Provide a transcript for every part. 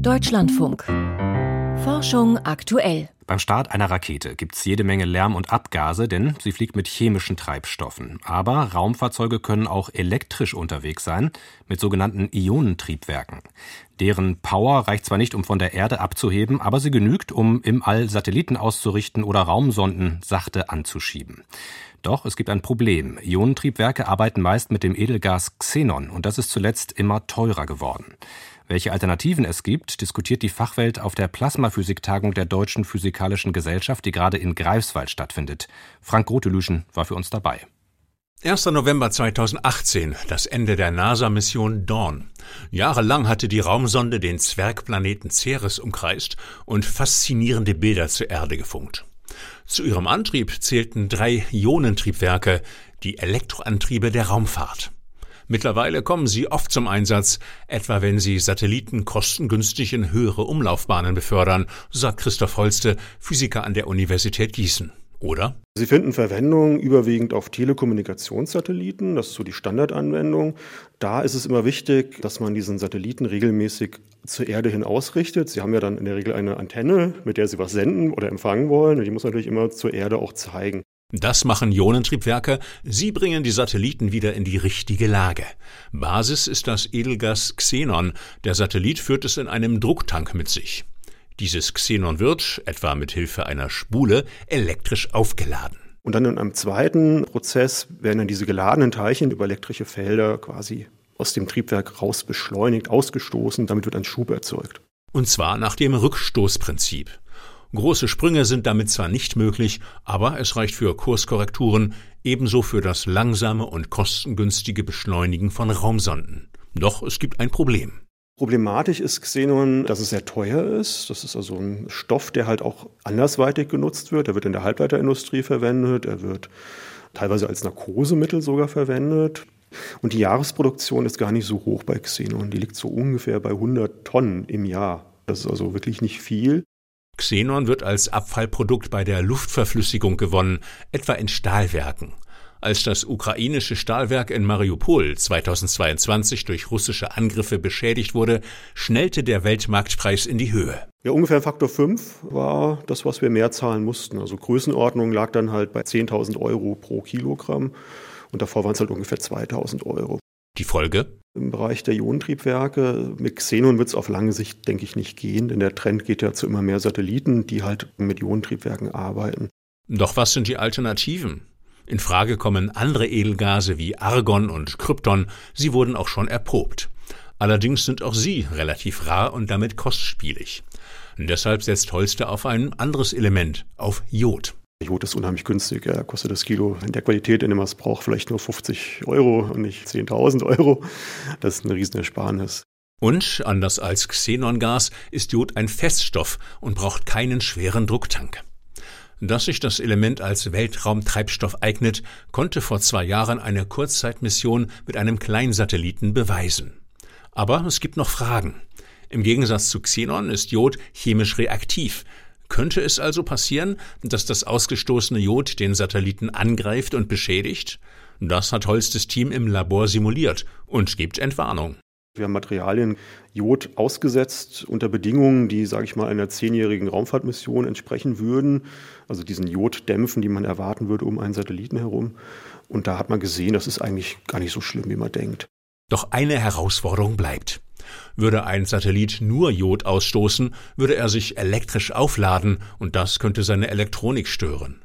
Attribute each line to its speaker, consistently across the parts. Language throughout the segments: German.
Speaker 1: Deutschlandfunk. Forschung aktuell.
Speaker 2: Beim Start einer Rakete gibt es jede Menge Lärm und Abgase, denn sie fliegt mit chemischen Treibstoffen. Aber Raumfahrzeuge können auch elektrisch unterwegs sein, mit sogenannten Ionentriebwerken. Deren Power reicht zwar nicht, um von der Erde abzuheben, aber sie genügt, um im All Satelliten auszurichten oder Raumsonden sachte anzuschieben. Doch es gibt ein Problem. Ionentriebwerke arbeiten meist mit dem Edelgas Xenon und das ist zuletzt immer teurer geworden. Welche Alternativen es gibt, diskutiert die Fachwelt auf der Plasmaphysiktagung der Deutschen Physikalischen Gesellschaft, die gerade in Greifswald stattfindet. Frank Grotelüschen war für uns dabei.
Speaker 3: 1. November 2018, das Ende der NASA-Mission Dawn. Jahrelang hatte die Raumsonde den Zwergplaneten Ceres umkreist und faszinierende Bilder zur Erde gefunkt. Zu ihrem Antrieb zählten drei Ionentriebwerke, die Elektroantriebe der Raumfahrt. Mittlerweile kommen sie oft zum Einsatz, etwa wenn sie Satelliten kostengünstig in höhere Umlaufbahnen befördern, sagt Christoph Holste, Physiker an der Universität Gießen. Oder?
Speaker 4: Sie finden Verwendung überwiegend auf Telekommunikationssatelliten, das ist so die Standardanwendung. Da ist es immer wichtig, dass man diesen Satelliten regelmäßig zur Erde hin ausrichtet. Sie haben ja dann in der Regel eine Antenne, mit der Sie was senden oder empfangen wollen. Und die muss natürlich immer zur Erde auch zeigen.
Speaker 3: Das machen Ionentriebwerke. Sie bringen die Satelliten wieder in die richtige Lage. Basis ist das Edelgas Xenon. Der Satellit führt es in einem Drucktank mit sich. Dieses Xenon wird, etwa mit Hilfe einer Spule, elektrisch aufgeladen.
Speaker 4: Und dann in einem zweiten Prozess werden dann diese geladenen Teilchen über elektrische Felder quasi aus dem Triebwerk raus beschleunigt, ausgestoßen. Damit wird ein Schub erzeugt.
Speaker 3: Und zwar nach dem Rückstoßprinzip. Große Sprünge sind damit zwar nicht möglich, aber es reicht für Kurskorrekturen, ebenso für das langsame und kostengünstige Beschleunigen von Raumsonden. Doch es gibt ein Problem.
Speaker 4: Problematisch ist Xenon, dass es sehr teuer ist. Das ist also ein Stoff, der halt auch andersweitig genutzt wird. Er wird in der Halbleiterindustrie verwendet, er wird teilweise als Narkosemittel sogar verwendet. Und die Jahresproduktion ist gar nicht so hoch bei Xenon. Die liegt so ungefähr bei 100 Tonnen im Jahr. Das ist also wirklich nicht viel.
Speaker 3: Xenon wird als Abfallprodukt bei der Luftverflüssigung gewonnen, etwa in Stahlwerken. Als das ukrainische Stahlwerk in Mariupol 2022 durch russische Angriffe beschädigt wurde, schnellte der Weltmarktpreis in die Höhe.
Speaker 4: Ja, ungefähr Faktor 5 war das, was wir mehr zahlen mussten. Also Größenordnung lag dann halt bei 10.000 Euro pro Kilogramm und davor waren es halt ungefähr 2.000 Euro.
Speaker 3: Die Folge?
Speaker 4: Im Bereich der Ionentriebwerke mit Xenon wird es auf lange Sicht, denke ich, nicht gehen, denn der Trend geht ja zu immer mehr Satelliten, die halt mit Ionentriebwerken arbeiten.
Speaker 3: Doch was sind die Alternativen? In Frage kommen andere Edelgase wie Argon und Krypton, sie wurden auch schon erprobt. Allerdings sind auch sie relativ rar und damit kostspielig. deshalb setzt Holster auf ein anderes Element, auf Jod.
Speaker 4: Jod ist unheimlich günstig. Er kostet das Kilo in der Qualität, in der man es braucht, vielleicht nur 50 Euro und nicht 10.000 Euro. Das ist eine Riesenersparnis.
Speaker 3: Und, anders als Xenongas, ist Jod ein Feststoff und braucht keinen schweren Drucktank. Dass sich das Element als Weltraumtreibstoff eignet, konnte vor zwei Jahren eine Kurzzeitmission mit einem Kleinsatelliten beweisen. Aber es gibt noch Fragen. Im Gegensatz zu Xenon ist Jod chemisch reaktiv, könnte es also passieren, dass das ausgestoßene Jod den Satelliten angreift und beschädigt? Das hat Holstes Team im Labor simuliert und gibt Entwarnung.
Speaker 4: Wir haben Materialien Jod ausgesetzt unter Bedingungen, die, sage ich mal, einer zehnjährigen Raumfahrtmission entsprechen würden. Also diesen Joddämpfen, die man erwarten würde um einen Satelliten herum. Und da hat man gesehen, das ist eigentlich gar nicht so schlimm, wie man denkt.
Speaker 3: Doch eine Herausforderung bleibt. Würde ein Satellit nur Jod ausstoßen, würde er sich elektrisch aufladen und das könnte seine Elektronik stören.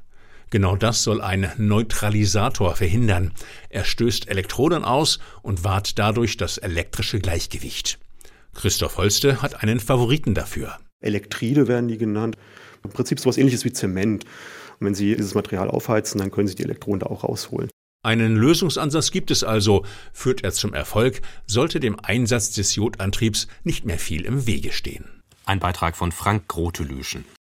Speaker 3: Genau das soll ein Neutralisator verhindern. Er stößt Elektronen aus und wahrt dadurch das elektrische Gleichgewicht. Christoph Holste hat einen Favoriten dafür.
Speaker 4: Elektride werden die genannt. Im Prinzip so etwas ähnliches wie Zement. Und wenn Sie dieses Material aufheizen, dann können Sie die Elektronen da auch rausholen.
Speaker 3: Einen Lösungsansatz gibt es also. Führt er zum Erfolg, sollte dem Einsatz des Jodantriebs nicht mehr viel im Wege stehen.
Speaker 2: Ein Beitrag von Frank Grotelüschen.